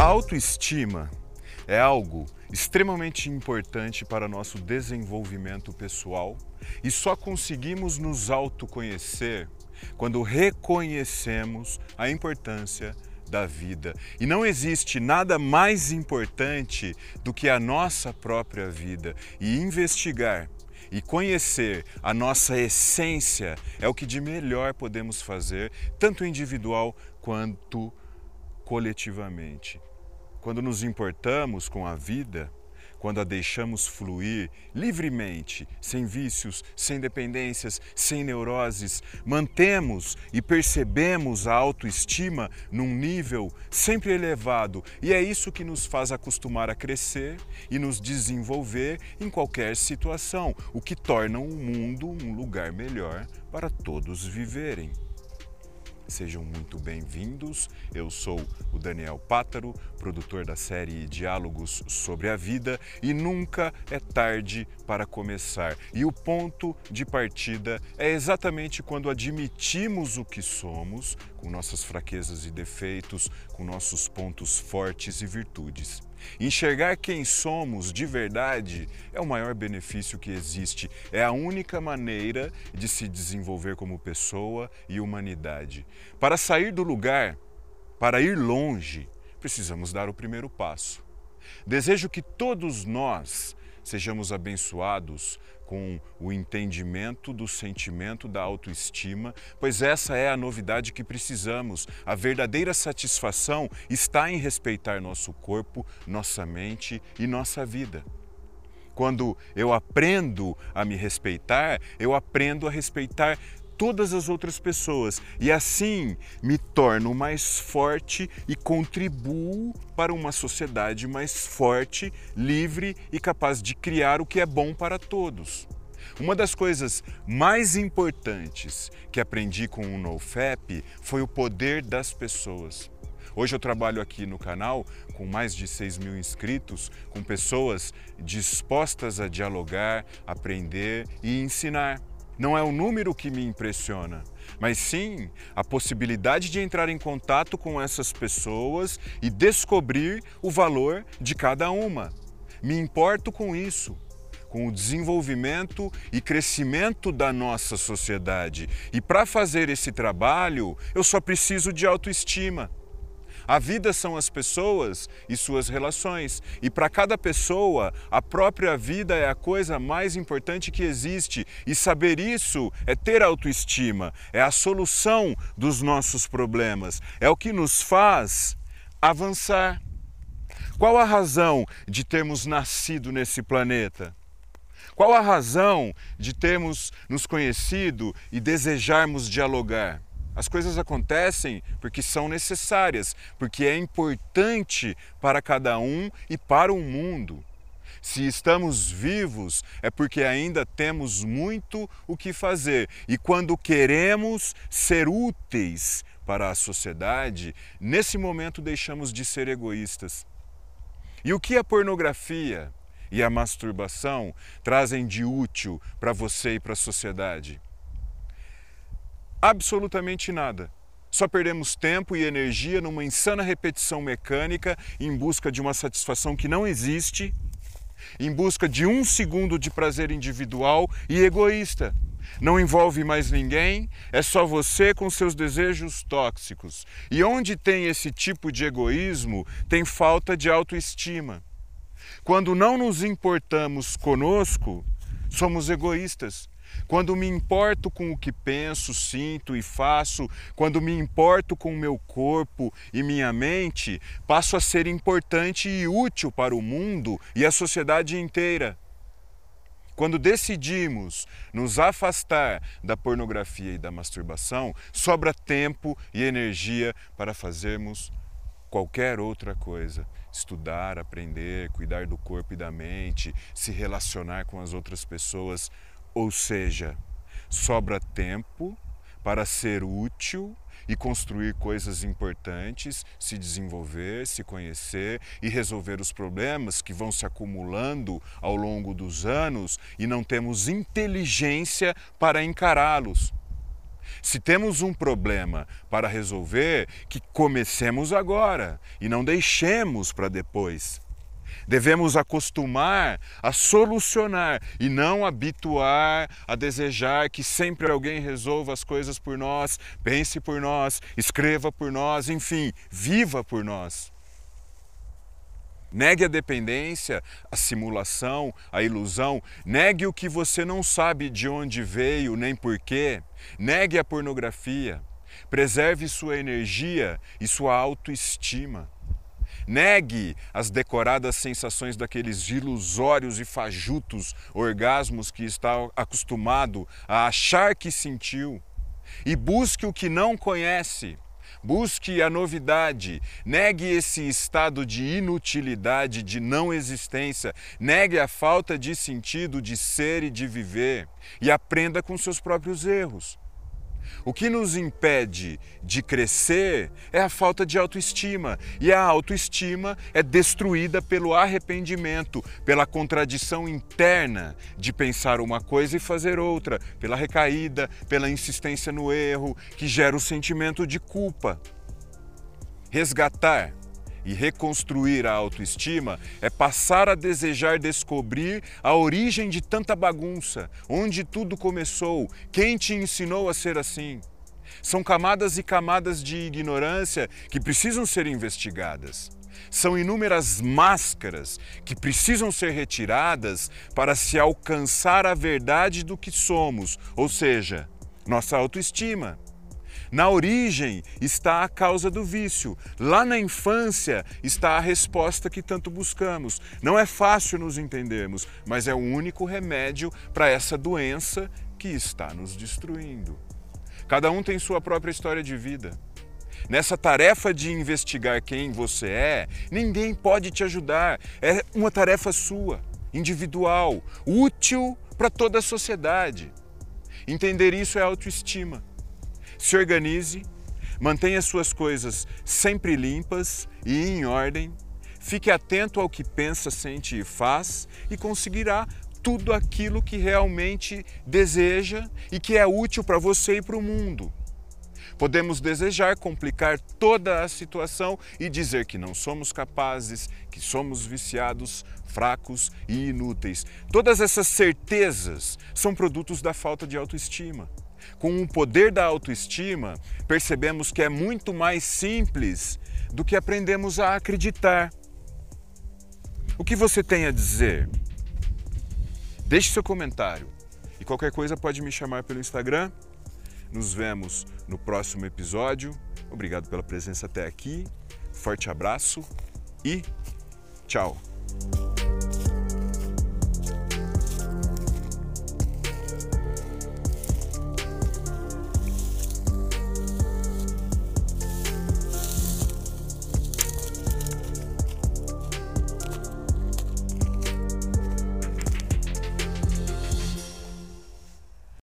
A autoestima é algo extremamente importante para nosso desenvolvimento pessoal e só conseguimos nos autoconhecer quando reconhecemos a importância da vida. E não existe nada mais importante do que a nossa própria vida e investigar e conhecer a nossa essência é o que de melhor podemos fazer, tanto individual quanto coletivamente. Quando nos importamos com a vida, quando a deixamos fluir livremente, sem vícios, sem dependências, sem neuroses, mantemos e percebemos a autoestima num nível sempre elevado, e é isso que nos faz acostumar a crescer e nos desenvolver em qualquer situação, o que torna o mundo um lugar melhor para todos viverem. Sejam muito bem-vindos. Eu sou o Daniel Pátaro, produtor da série Diálogos sobre a Vida, e nunca é tarde para começar. E o ponto de partida é exatamente quando admitimos o que somos, com nossas fraquezas e defeitos, com nossos pontos fortes e virtudes. Enxergar quem somos de verdade é o maior benefício que existe. É a única maneira de se desenvolver como pessoa e humanidade. Para sair do lugar, para ir longe, precisamos dar o primeiro passo. Desejo que todos nós sejamos abençoados com o entendimento do sentimento da autoestima, pois essa é a novidade que precisamos. A verdadeira satisfação está em respeitar nosso corpo, nossa mente e nossa vida. Quando eu aprendo a me respeitar, eu aprendo a respeitar todas as outras pessoas e assim me torno mais forte e contribuo para uma sociedade mais forte, livre e capaz de criar o que é bom para todos. Uma das coisas mais importantes que aprendi com o NoFap foi o poder das pessoas. Hoje eu trabalho aqui no canal com mais de 6 mil inscritos, com pessoas dispostas a dialogar, aprender e ensinar. Não é o número que me impressiona, mas sim a possibilidade de entrar em contato com essas pessoas e descobrir o valor de cada uma. Me importo com isso, com o desenvolvimento e crescimento da nossa sociedade. E para fazer esse trabalho, eu só preciso de autoestima. A vida são as pessoas e suas relações. E para cada pessoa, a própria vida é a coisa mais importante que existe. E saber isso é ter autoestima, é a solução dos nossos problemas, é o que nos faz avançar. Qual a razão de termos nascido nesse planeta? Qual a razão de termos nos conhecido e desejarmos dialogar? As coisas acontecem porque são necessárias, porque é importante para cada um e para o mundo. Se estamos vivos, é porque ainda temos muito o que fazer. E quando queremos ser úteis para a sociedade, nesse momento deixamos de ser egoístas. E o que a pornografia e a masturbação trazem de útil para você e para a sociedade? Absolutamente nada. Só perdemos tempo e energia numa insana repetição mecânica em busca de uma satisfação que não existe, em busca de um segundo de prazer individual e egoísta. Não envolve mais ninguém, é só você com seus desejos tóxicos. E onde tem esse tipo de egoísmo, tem falta de autoestima. Quando não nos importamos conosco, somos egoístas. Quando me importo com o que penso, sinto e faço, quando me importo com o meu corpo e minha mente, passo a ser importante e útil para o mundo e a sociedade inteira. Quando decidimos nos afastar da pornografia e da masturbação, sobra tempo e energia para fazermos qualquer outra coisa. Estudar, aprender, cuidar do corpo e da mente, se relacionar com as outras pessoas ou seja, sobra tempo para ser útil e construir coisas importantes, se desenvolver, se conhecer e resolver os problemas que vão se acumulando ao longo dos anos e não temos inteligência para encará-los. Se temos um problema para resolver, que comecemos agora e não deixemos para depois. Devemos acostumar a solucionar e não habituar a desejar que sempre alguém resolva as coisas por nós, pense por nós, escreva por nós, enfim, viva por nós. Negue a dependência, a simulação, a ilusão. Negue o que você não sabe de onde veio nem porquê. Negue a pornografia. Preserve sua energia e sua autoestima. Negue as decoradas sensações daqueles ilusórios e fajutos orgasmos que está acostumado a achar que sentiu. E busque o que não conhece Busque a novidade, negue esse estado de inutilidade, de não existência, negue a falta de sentido de ser e de viver e aprenda com seus próprios erros. O que nos impede de crescer é a falta de autoestima, e a autoestima é destruída pelo arrependimento, pela contradição interna de pensar uma coisa e fazer outra, pela recaída, pela insistência no erro, que gera o sentimento de culpa. Resgatar e reconstruir a autoestima é passar a desejar descobrir a origem de tanta bagunça, onde tudo começou, quem te ensinou a ser assim. São camadas e camadas de ignorância que precisam ser investigadas. São inúmeras máscaras que precisam ser retiradas para se alcançar a verdade do que somos, ou seja, nossa autoestima. Na origem está a causa do vício. Lá na infância está a resposta que tanto buscamos. Não é fácil nos entendermos, mas é o único remédio para essa doença que está nos destruindo. Cada um tem sua própria história de vida. Nessa tarefa de investigar quem você é, ninguém pode te ajudar. É uma tarefa sua, individual, útil para toda a sociedade. Entender isso é autoestima se organize, mantenha suas coisas sempre limpas e em ordem, fique atento ao que pensa, sente e faz e conseguirá tudo aquilo que realmente deseja e que é útil para você e para o mundo. Podemos desejar complicar toda a situação e dizer que não somos capazes, que somos viciados, fracos e inúteis. Todas essas certezas são produtos da falta de autoestima com o poder da autoestima, percebemos que é muito mais simples do que aprendemos a acreditar. O que você tem a dizer? Deixe seu comentário e qualquer coisa pode me chamar pelo Instagram. Nos vemos no próximo episódio. Obrigado pela presença até aqui. Forte abraço e tchau.